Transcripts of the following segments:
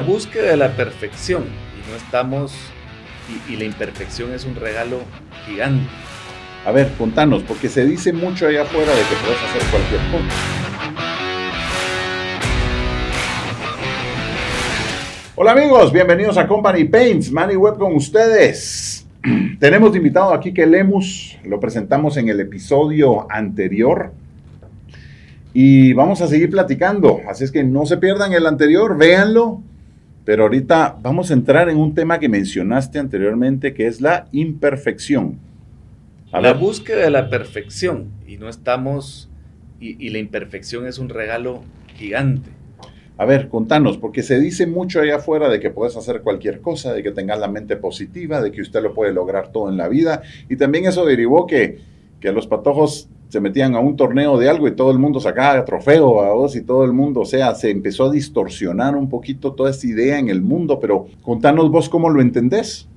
búsqueda de la perfección y no estamos, y, la imperfección es un regalo gigante. A ver, contanos, porque se dice mucho allá afuera de que puedes hacer cualquier cosa. Hola amigos, bienvenidos a Company Paints, Manny Web con ustedes. Tenemos invitado aquí que Lemus, lo presentamos en el episodio anterior y vamos a seguir platicando, así es que no se pierdan el anterior, véanlo, pero ahorita vamos a entrar en un tema que mencionaste anteriormente que es la imperfección. A la ver. búsqueda de la perfección y no estamos, y, y la imperfección es un regalo gigante. A ver, contanos, porque se dice mucho allá afuera de que puedes hacer cualquier cosa, de que tengas la mente positiva, de que usted lo puede lograr todo en la vida. Y también eso derivó que, que los patojos se metían a un torneo de algo y todo el mundo sacaba trofeo a vos y todo el mundo, o sea, se empezó a distorsionar un poquito toda esa idea en el mundo, pero contanos vos cómo lo entendés.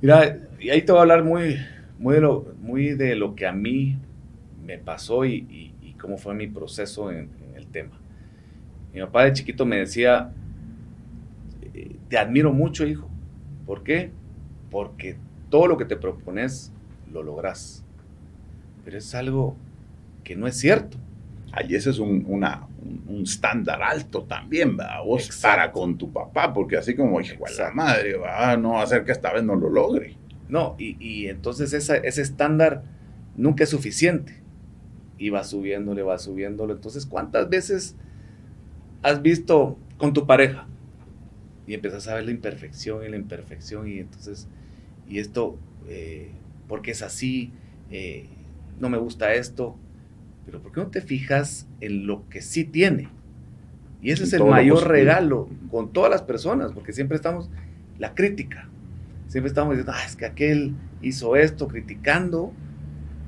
Mira, y ahí te voy a hablar muy, muy, de, lo, muy de lo que a mí me pasó y cómo fue mi proceso en, en el tema. Mi papá de chiquito me decía, eh, te admiro mucho, hijo. ¿Por qué? Porque todo lo que te propones lo logras. Pero es algo que no es cierto. Ahí ese es un, una- un- estándar alto también, ¿verdad? Vos Exacto. para con tu papá, porque así como, hijo la madre, va, no va a hacer que esta vez no lo logre. No, y, y entonces esa- ese estándar nunca es suficiente. Y va subiéndole, va subiéndolo. Entonces, ¿cuántas veces has visto con tu pareja? Y empiezas a ver la imperfección y la imperfección. Y entonces, y esto, eh, ¿por qué es así? Eh, no me gusta esto. Pero ¿por qué no te fijas en lo que sí tiene? Y ese En es el mayor regalo con todas las personas, porque siempre estamos, la crítica, siempre estamos diciendo, ah, es que aquel hizo esto, criticando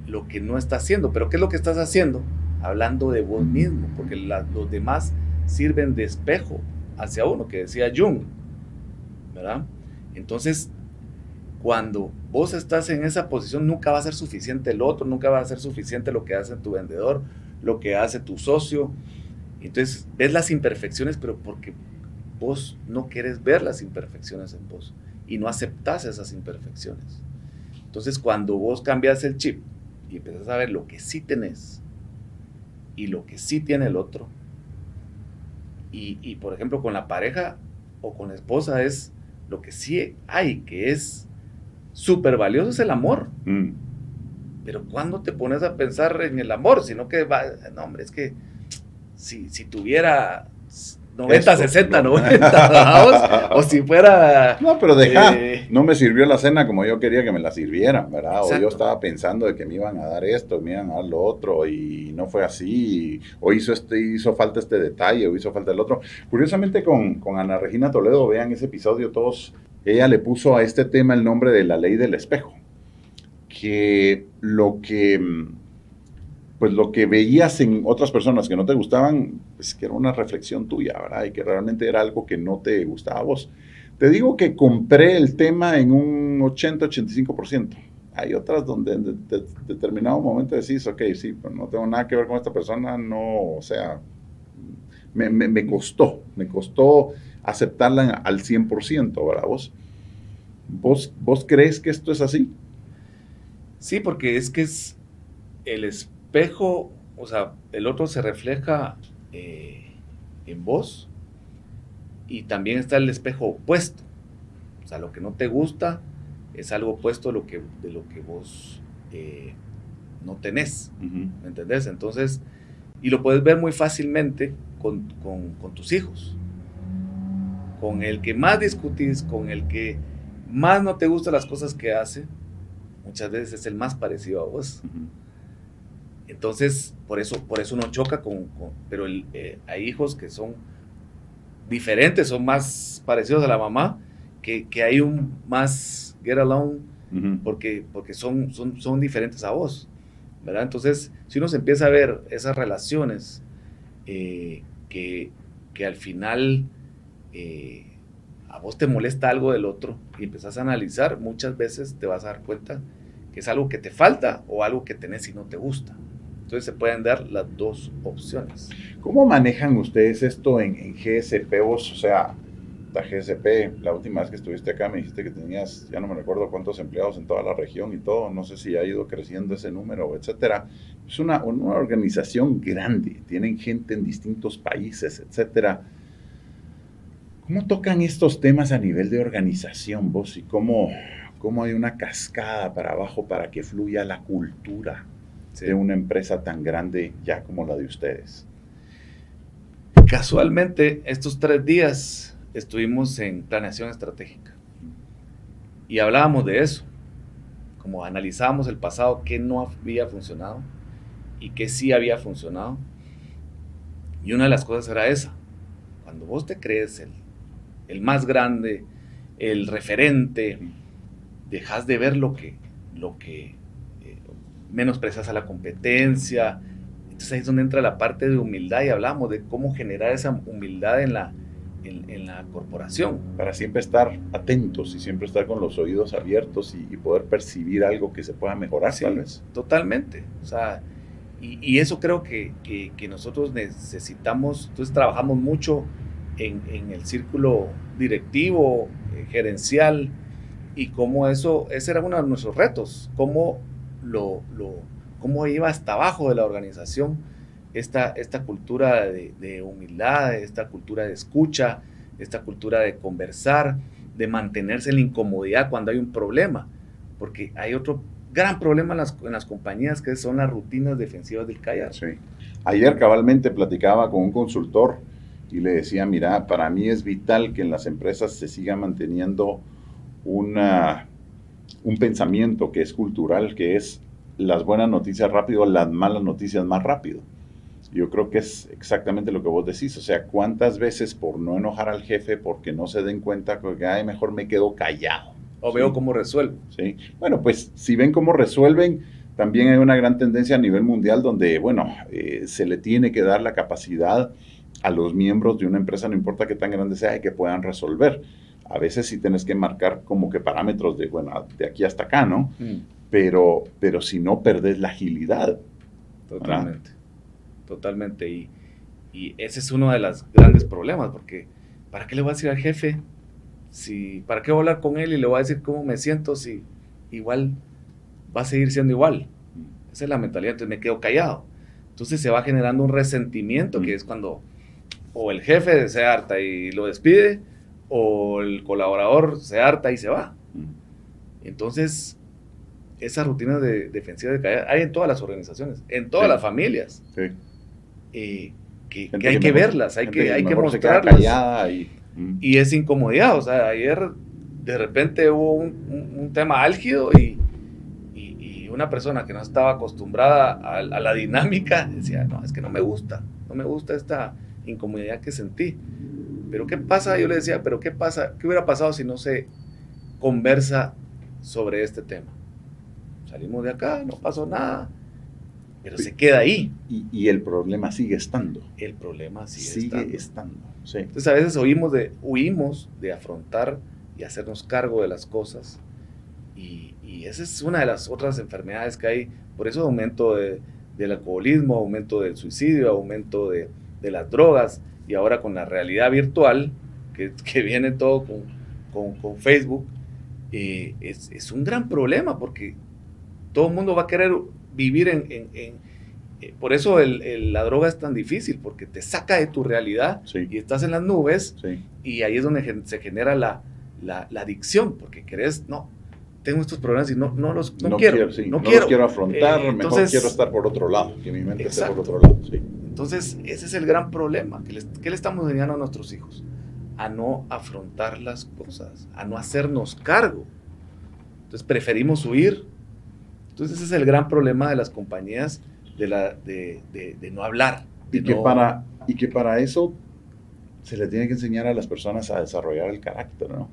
lo que no está haciendo. Pero ¿qué es lo que estás haciendo? Hablando de vos mismo, porque la- los demás sirven de espejo hacia uno, que decía Jung, ¿verdad? Entonces, cuando vos estás en esa posición, nunca va a ser suficiente el otro, nunca va a ser suficiente lo que hace tu vendedor, lo que hace tu socio. Entonces, ves las imperfecciones, pero porque vos no quieres ver las imperfecciones en vos y no aceptas esas imperfecciones. Entonces, cuando vos cambias el chip y empiezas a ver lo que sí tenés y lo que sí tiene el otro, y, y, por ejemplo con la pareja o con la esposa es lo que sí hay, que es súper valioso, es el amor. Mm. Pero cuando te pones a pensar en el amor, sino que va, no hombre, es que si, si tuviera 90, Esto, 60, no. 90, vamos, o si fuera... No, pero deja, Eh. no me sirvió la cena como yo quería que me la sirvieran, ¿verdad? O yo estaba pensando de que me iban a dar esto, me iban a dar lo otro, y no fue así, o hizo, este, hizo falta este detalle, o hizo falta el otro. Curiosamente con, con Ana Regina Toledo, vean ese episodio todos, ella le puso a este tema el nombre de la ley del espejo, que lo que... mm, Pues lo que veías en otras personas que no te gustaban, pues que era una reflexión tuya, ¿verdad? Y que realmente era algo que no te gustaba a vos. Te digo que compré el tema en un 80-85%. Hay otras donde en de- de- determinado momento decís, ok, sí, pero no tengo nada que ver con esta persona, no, o sea, me- me costó, me costó aceptarla al 100%, ¿verdad? ¿Vos, vos, ¿Vos crees que esto es así? Sí, porque es que es el espejo, o sea, el otro se refleja eh, en vos y también está el espejo opuesto. O sea, lo que no te gusta es algo opuesto de lo que, de lo que vos eh, no tenés. ¿Me entendés? Entonces, y lo puedes ver muy fácilmente con, con- con tus hijos. Con el que más discutís, con el que más no te gustan las cosas que hace, muchas veces es el más parecido a vos. Entonces, por eso, por eso uno choca con, con- pero el, eh, hay hijos que son diferentes, son más parecidos a la mamá, que, que hay un más get along porque, porque son, son, son diferentes a vos, ¿verdad? Entonces, si uno se empieza a ver esas relaciones eh, que, que al final eh, a vos te molesta algo del otro y empezás a analizar, muchas veces te vas a dar cuenta que es algo que te falta o algo que tenés y no te gusta. Entonces se pueden dar las dos opciones. ¿Cómo manejan ustedes esto en, en GSP? Vos, o sea, la GSP, la última vez que estuviste acá me dijiste que tenías, ya no me recuerdo cuántos empleados en toda la región y todo, no sé si ha ido creciendo ese número, etcétera. Es una, una organización grande, tienen gente en distintos países, etcétera. ¿Cómo tocan estos temas a nivel de organización vos y cómo, cómo hay una cascada para abajo para que fluya la cultura de una empresa tan grande ya como la de ustedes? Casualmente, estos tres días estuvimos en planeación estratégica y hablábamos de eso, como analizábamos el pasado, qué no había funcionado y qué sí había funcionado. Y una de las cosas era esa, cuando vos te crees el, el más grande, el referente, dejas de ver lo que, lo que eh, menosprecias a la competencia. Entonces ahí es donde entra la parte de humildad y hablamos de cómo generar esa humildad en la, en, la corporación. Para siempre estar atentos y siempre estar con los oídos abiertos y, poder percibir algo que se pueda mejorar, tal vez. Totalmente. O sea, y, eso creo que, que, nosotros necesitamos, entonces trabajamos mucho en, en el círculo directivo, eh, gerencial, y cómo eso, ese era uno de nuestros retos, cómo, lo, lo, cómo iba hasta abajo de la organización esta, esta cultura de, humildad, esta cultura de escucha, esta cultura de conversar, de mantenerse en la incomodidad cuando hay un problema, porque hay otro gran problema en las, en las compañías que son las rutinas defensivas del callar. Sí. Ayer cabalmente platicaba con un consultor y le decía, mira, para mí es vital que en las empresas se siga manteniendo una, un pensamiento que es cultural, que es las buenas noticias rápido, las malas noticias más rápido. Yo creo que es exactamente lo que vos decís. O sea, ¿cuántas veces por no enojar al jefe, porque no se den cuenta que Ay, mejor me quedo callado? O veo cómo resuelvo. Sí. Bueno, pues si ven cómo resuelven, también hay una gran tendencia a nivel mundial donde, bueno, eh, se le tiene que dar la capacidad a los miembros de una empresa, no importa qué tan grande sea, que puedan resolver. A veces sí tienes que marcar como que parámetros de, bueno, de aquí hasta acá, ¿no? Mm. Pero, pero si no, perdés la agilidad. Totalmente totalmente. Y, y ese es uno de los grandes problemas, porque ¿para qué le voy a decir al jefe? Si, ¿Para qué voy a hablar con él y le voy a decir cómo me siento si igual va a seguir siendo igual? Esa es la mentalidad, entonces me quedo callado. Entonces se va generando un resentimiento que es cuando o el jefe se harta y lo despide, o el colaborador se harta y se va. Entonces, esas rutinas de defensiva de callar hay en todas las organizaciones, en todas las familias. Sí. Eh, que, hay que, verlas, hay que, hay que mostrarlas. Y, mm. y, es incomodidad, o sea, ayer de repente hubo un, tema álgido y, y, una persona que no estaba acostumbrada a, la dinámica decía, no, es que no me gusta, no me gusta esta incomodidad que sentí. Pero ¿qué pasa? Yo le decía, pero ¿qué pasa? ¿Qué hubiera pasado si no se conversa sobre este tema? Salimos de acá, no pasó nada pero se queda ahí. Y, el problema sigue estando. El problema sigue, estando. Entonces a veces oímos de, huimos de afrontar y hacernos cargo de las cosas. Y, y, esa es una de las otras enfermedades que hay. Por eso aumento de, del alcoholismo, aumento del suicidio, aumento de, de, las drogas. Y ahora con la realidad virtual, que, que viene todo con, con, con Facebook, eh, es, es un gran problema porque todo el mundo va a querer vivir en... en, eh, por eso el, la droga es tan difícil, porque te saca de tu realidad y estás en las nubes y ahí es donde se genera la, la, adicción, porque querés, no, tengo estos problemas y no, no los no, quiero, no, quiero. quiero afrontar, eh, mejor quiero estar por otro lado, que mi mente esté por otro lado. Entonces, ese es el gran problema, que ¿qué le estamos enseñando a nuestros hijos? A no afrontar las cosas, a no hacernos cargo. Entonces, preferimos huir entonces ese es el gran problema de las compañías de, la, de, de, no hablar. y, que Para, y que para eso se le tiene que enseñar a las personas a desarrollar el carácter, ¿no?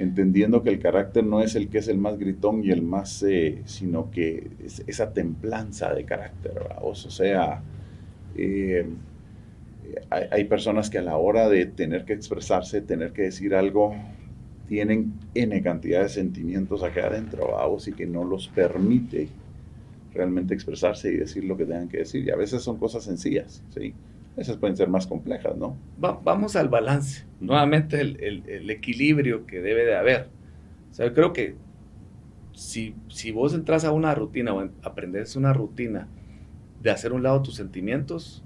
Entendiendo que el carácter no es el que es el más gritón y el más, eh, sino que es esa templanza de carácter, ¿verdad? O sea, eh, hay, hay, personas que a la hora de tener que expresarse, tener que decir algo, tienen N cantidad de sentimientos acá adentro, vamos, y que no los permite realmente expresarse y decir lo que tengan que decir. Y a veces son cosas sencillas, ¿sí? Veces pueden ser más complejas, ¿no? vamos al balance, nuevamente el, equilibrio que debe de haber. O sea, yo creo que si, si vos entras a una rutina o aprendes una rutina de hacer un lado tus sentimientos,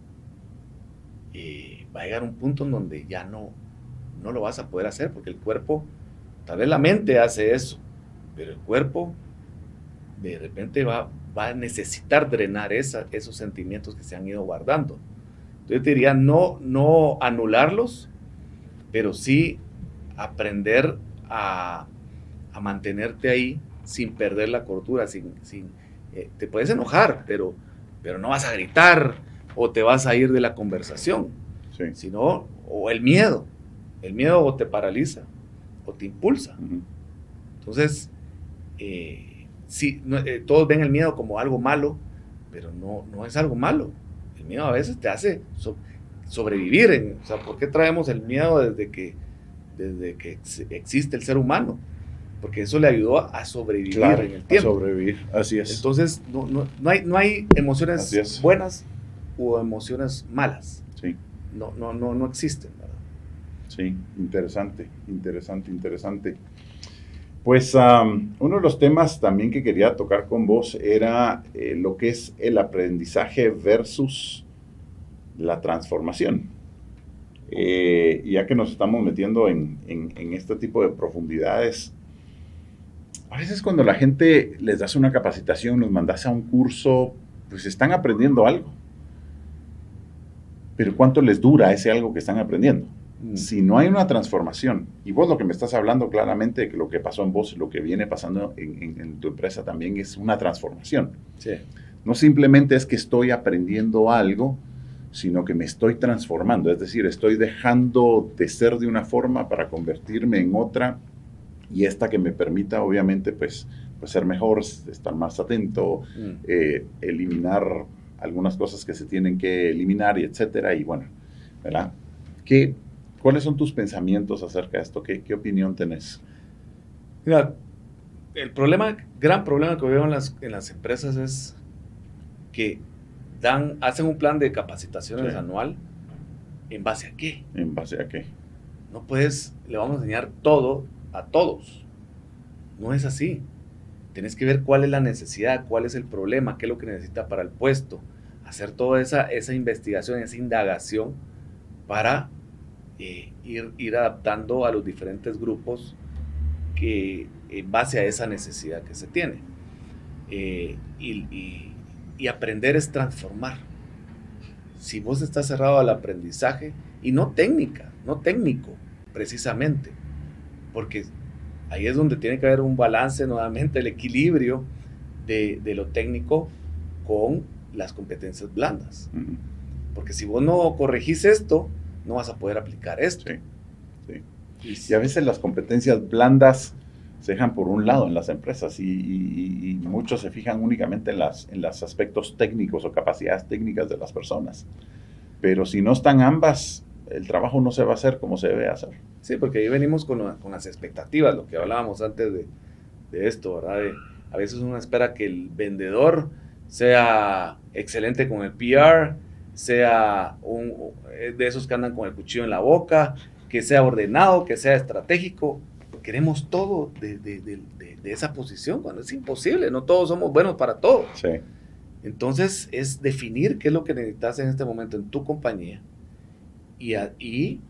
eh, va a llegar un punto en donde ya no, no lo vas a poder hacer porque el cuerpo, tal vez la mente hace eso, pero el cuerpo de repente va, va a necesitar drenar esa, esos sentimientos que se han ido guardando. Entonces te diría no, no anularlos, pero sí aprender a, a mantenerte ahí sin perder la cordura, sin, sin eh, te puedes enojar, pero, pero no vas a gritar o te vas a ir de la conversación, sino, o el miedo, el miedo o te paraliza o te impulsa. Entonces, eh, sí, eh, todos ven el miedo como algo malo, pero no, no es algo malo. El miedo a veces te hace sobrevivir. En, o sea, ¿por qué traemos el miedo desde que, desde que existe el ser humano? Porque eso le ayudó a sobrevivir en el tiempo. A sobrevivir, así es. Entonces, no, no, no hay, no hay emociones buenas o emociones malas. Sí. No, no, no, no existen, ¿verdad? Sí, interesante, interesante, interesante. Pues uno de los temas también que quería tocar con vos era eh, lo que es el aprendizaje versus la transformación. Eh, ya que nos estamos metiendo en, este tipo de profundidades, a veces cuando la gente les das una capacitación, los mandas a un curso, pues están aprendiendo algo. Pero ¿cuánto les dura ese algo que están aprendiendo? Mm. Si no hay una transformación, y vos lo que me estás hablando claramente de que lo que pasó en vos, lo que viene pasando en, tu empresa también es una transformación. No simplemente es que estoy aprendiendo algo, sino que me estoy transformando, es decir, estoy dejando de ser de una forma para convertirme en otra y esta que me permita, obviamente, pues, pues ser mejor, estar más atento, mm. eh, eliminar algunas cosas que se tienen que eliminar y etcétera. Y bueno, ¿verdad? ¿Qué, ¿Cuáles son tus pensamientos acerca de esto? ¿Qué, qué opinión tenés? Mira, el problema, gran problema que veo en las, en las empresas es que dan, hacen un plan de capacitaciones anual. ¿En base a qué? ¿En base a qué? No puedes, le vamos a enseñar todo a todos. No es así. Tienes que ver cuál es la necesidad, cuál es el problema, qué es lo que necesita para el puesto. Hacer toda esa, esa investigación, esa indagación para eh, ir, ir, adaptando a los diferentes grupos que en base a esa necesidad que se tiene. Eh, y, y, aprender es transformar. Si vos estás cerrado al aprendizaje, y no técnica, no técnico, precisamente, porque ahí es donde tiene que haber un balance nuevamente, el equilibrio de, de lo técnico con las competencias blandas. Porque si vos no corregís esto, no vas a poder aplicar esto. Sí, Y, a veces las competencias blandas se dejan por un lado en las empresas y, muchos se fijan únicamente en, las, en los aspectos técnicos o capacidades técnicas de las personas. Pero si no están ambas, el trabajo no se va a hacer como se debe hacer. Sí, porque ahí venimos con, con las expectativas, lo que hablábamos antes de, de esto, ¿verdad? a veces uno espera que el vendedor sea excelente con el PR, sea un, de esos que andan con el cuchillo en la boca, que sea ordenado, que sea estratégico. Queremos todo de, de, de, de esa posición, cuando es imposible, no todos somos buenos para todo. Sí. Entonces es definir qué es lo que necesitas en este momento en tu compañía y, y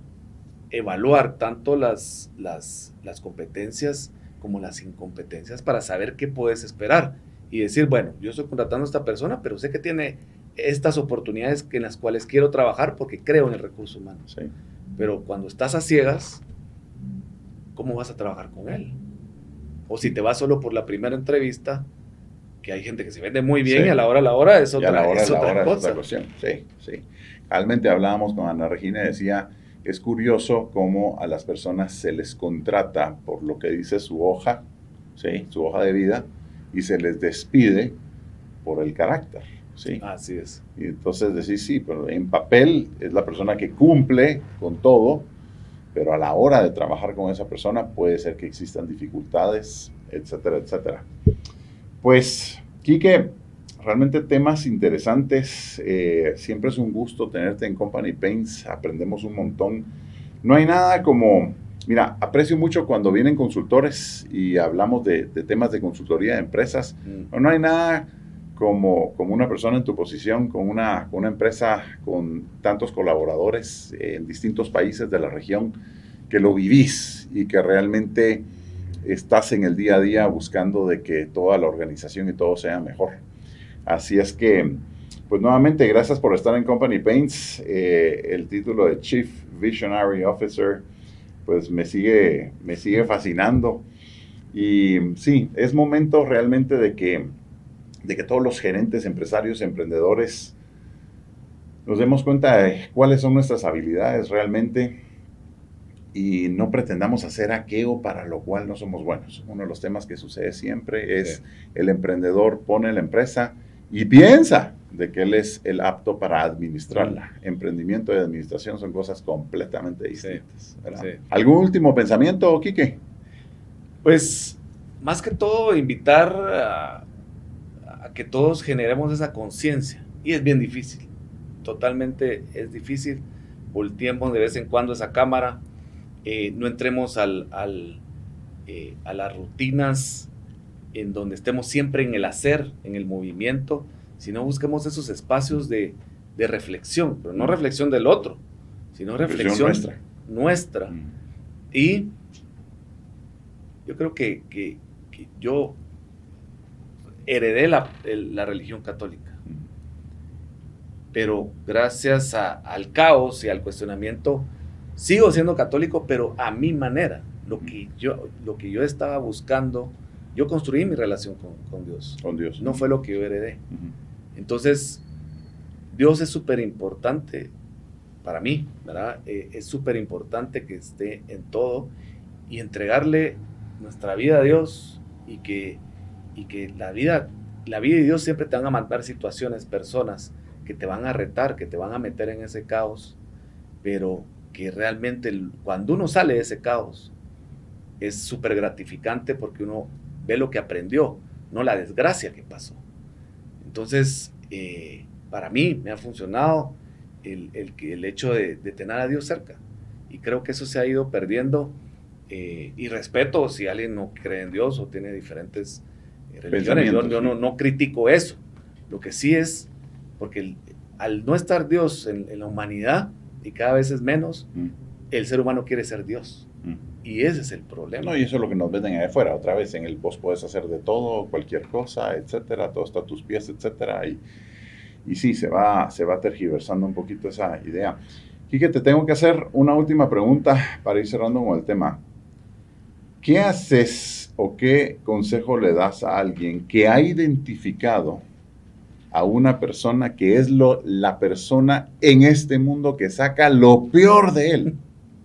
evaluar tanto las, las, las competencias como las incompetencias para saber qué puedes esperar y decir, bueno, yo estoy contratando a esta persona, pero sé que tiene estas oportunidades en las cuales quiero trabajar porque creo en el recurso humano. Pero cuando estás a ciegas, ¿cómo vas a trabajar con él? O si te vas solo por la primera entrevista, que hay gente que se vende muy bien y a la hora a la hora es otra, la hora, es otra cosa. cuestión. Sí, sí. Realmente hablábamos con Ana Regina y decía, es curioso cómo a las personas se les contrata por lo que dice su hoja, ¿sí? su hoja de vida, y se les despide por el carácter. ¿Sí? Así es. Y entonces decís, sí, pero en papel es la persona que cumple con todo, pero a la hora de trabajar con esa persona puede ser que existan dificultades, etcétera, etcétera. Pues, Quique, realmente temas interesantes. Eh, siempre es un gusto tenerte en Company Paints. Aprendemos un montón. No hay nada como, mira, aprecio mucho cuando vienen consultores y hablamos de, temas de consultoría de empresas. Mm. No hay nada como, como una persona en tu posición, con una, una empresa con tantos colaboradores en distintos países de la región, que lo vivís y que realmente estás en el día a día buscando de que toda la organización y todo sea mejor. Así es que, pues nuevamente, gracias por estar en Company Paints. Eh, el título de Chief Visionary Officer, pues me sigue, me sigue fascinando. Y sí, es momento realmente de que, de que todos los gerentes, empresarios, emprendedores, nos demos cuenta de cuáles son nuestras habilidades realmente y no pretendamos hacer aquello para lo cual no somos buenos. Uno de los temas que sucede siempre es el emprendedor pone la empresa y piensa de que él es el apto para administrarla. Emprendimiento y administración son cosas completamente distintas. ¿Algún último pensamiento, Quique? Pues más que todo invitar a, que todos generemos esa conciencia. Y es bien difícil, totalmente es difícil. Volteemos de vez en cuando esa cámara, eh, no entremos al, eh, a las rutinas en donde estemos siempre en el hacer, en el movimiento, sino busquemos esos espacios de, reflexión, pero no reflexión del otro, sino reflexión, nuestra. nuestra. Mm. Y yo creo que, yo heredé la, religión católica, pero gracias al caos y al cuestionamiento, sigo siendo católico, pero a mi manera. Lo que yo, lo que yo estaba buscando yo construí mi relación con, Dios. Con Dios. No fue lo que yo heredé. Entonces, Dios es súper importante para mí, ¿verdad? Eh, es súper importante que esté en todo y entregarle nuestra vida a Dios y que, y que la vida, la vida y Dios siempre te van a mandar situaciones, personas que te van a retar, que te van a meter en ese caos, pero que realmente cuando uno sale de ese caos es súper gratificante porque uno ve lo que aprendió, no la desgracia que pasó. Entonces, eh, para mí me ha funcionado el, el, hecho de, tener a Dios cerca. Y creo que eso se ha ido perdiendo. Eh, y respeto si alguien no cree en Dios o tiene diferentes religiones. Yo, no, no, critico eso. Lo que sí es, porque al no estar Dios en, la humanidad, y cada vez es menos, mm. el ser humano quiere ser Dios. Mm. Y ese es el problema. No, y eso es lo que nos venden ahí afuera. Otra vez, en el post puedes hacer de todo, cualquier cosa, etcétera, todo está a tus pies, etcétera. Y, y sí, se va, se va tergiversando un poquito esa idea. Quique, te tengo que hacer una última pregunta para ir cerrando con el tema. ¿Qué haces o qué consejo le das a alguien que ha identificado a una persona que es lo, la persona en este mundo que saca lo peor de él?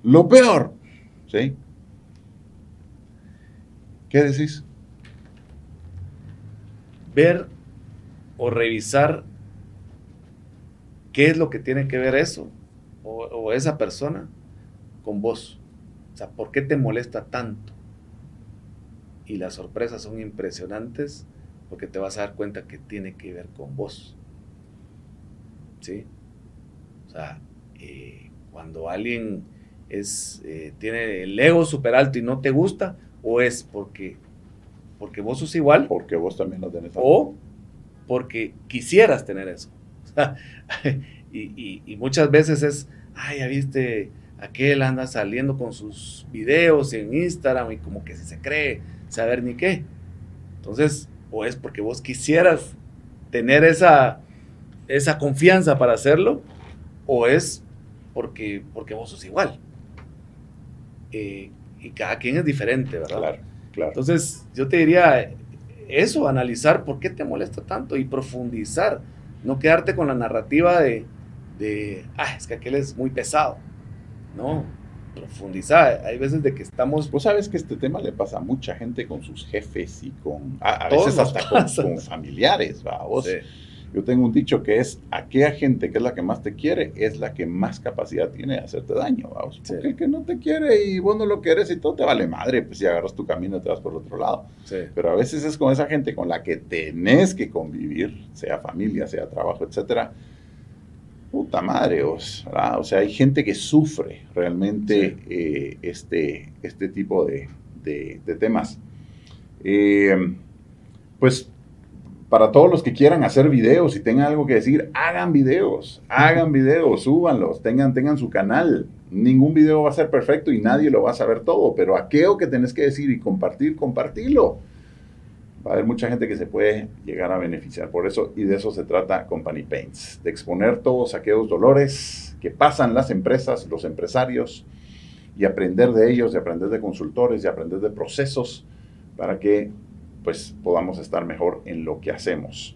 Lo peor. ¿Sí? ¿Qué decís? Ver o revisar qué es lo que tiene que ver eso o, esa persona con vos. O sea, ¿por qué te molesta tanto? Y las sorpresas son impresionantes porque te vas a dar cuenta que tiene que ver con vos. ¿Sí? O sea, eh, cuando alguien es, eh, tiene el ego súper alto y no te gusta, o es porque, porque vos sos igual. Porque vos también lo tenés. O porque quisieras tener eso. y, muchas veces es, ay, ya viste, aquel anda saliendo con sus videos en Instagram y como que se cree saber ni qué. Entonces, o es porque vos quisieras tener esa, esa confianza para hacerlo, o es porque, porque vos sos igual. Eh, y cada quien es diferente, ¿verdad? Claro, claro. Entonces, yo te diría eso, analizar por qué te molesta tanto y profundizar, no quedarte con la narrativa de, de ah, es que aquel es muy pesado. No, profundizar. Hay veces de que estamos... Vos sabes que este tema le pasa a mucha gente con sus jefes y con... A, veces hasta con, familiares, ¿va? Vos, Yo tengo un dicho que es, aquella gente que es la que más te quiere, es la que más capacidad tiene de hacerte daño, vamos. Porque el que no te quiere y vos no lo quieres y todo te vale madre, pues si agarras tu camino y te vas por otro lado. Pero a veces es con esa gente con la que tenés que convivir, sea familia, sea trabajo, etcétera. Puta madre, os, o sea, hay gente que sufre realmente eh, este, este tipo de, de temas. Eh, pues para todos los que quieran hacer videos y tengan algo que decir, hagan videos, hagan videos, súbanlos, tengan, tengan su canal. Ningún video va a ser perfecto y nadie lo va a saber todo, pero aquello que tenés que decir y compartir, compartilo. Va a haber mucha gente que se puede llegar a beneficiar por eso y de eso se trata Company Paints, de exponer todos aquellos dolores que pasan las empresas, los empresarios y aprender de ellos, de aprender de consultores, de aprender de procesos para que pues podamos estar mejor en lo que hacemos.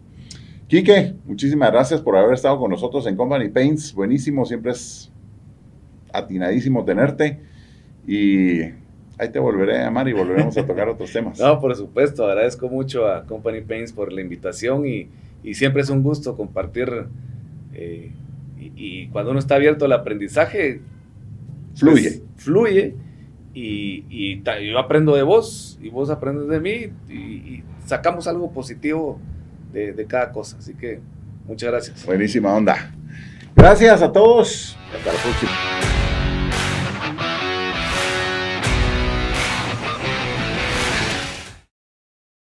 Quique, muchísimas gracias por haber estado con nosotros en Company Paints. Buenísimo, siempre es atinadísimo tenerte. Y ahí te volveré a llamar y volveremos a tocar otros temas. No, por supuesto, agradezco mucho a Company Paints por la invitación y, siempre es un gusto compartir. Eh, y, cuando uno está abierto al aprendizaje, fluye. Pues, fluye y, yo aprendo de vos y vos aprendes de mí y, sacamos algo positivo de, de, cada cosa. Así que muchas gracias. Buenísima onda. Gracias a todos. Hasta la próxima.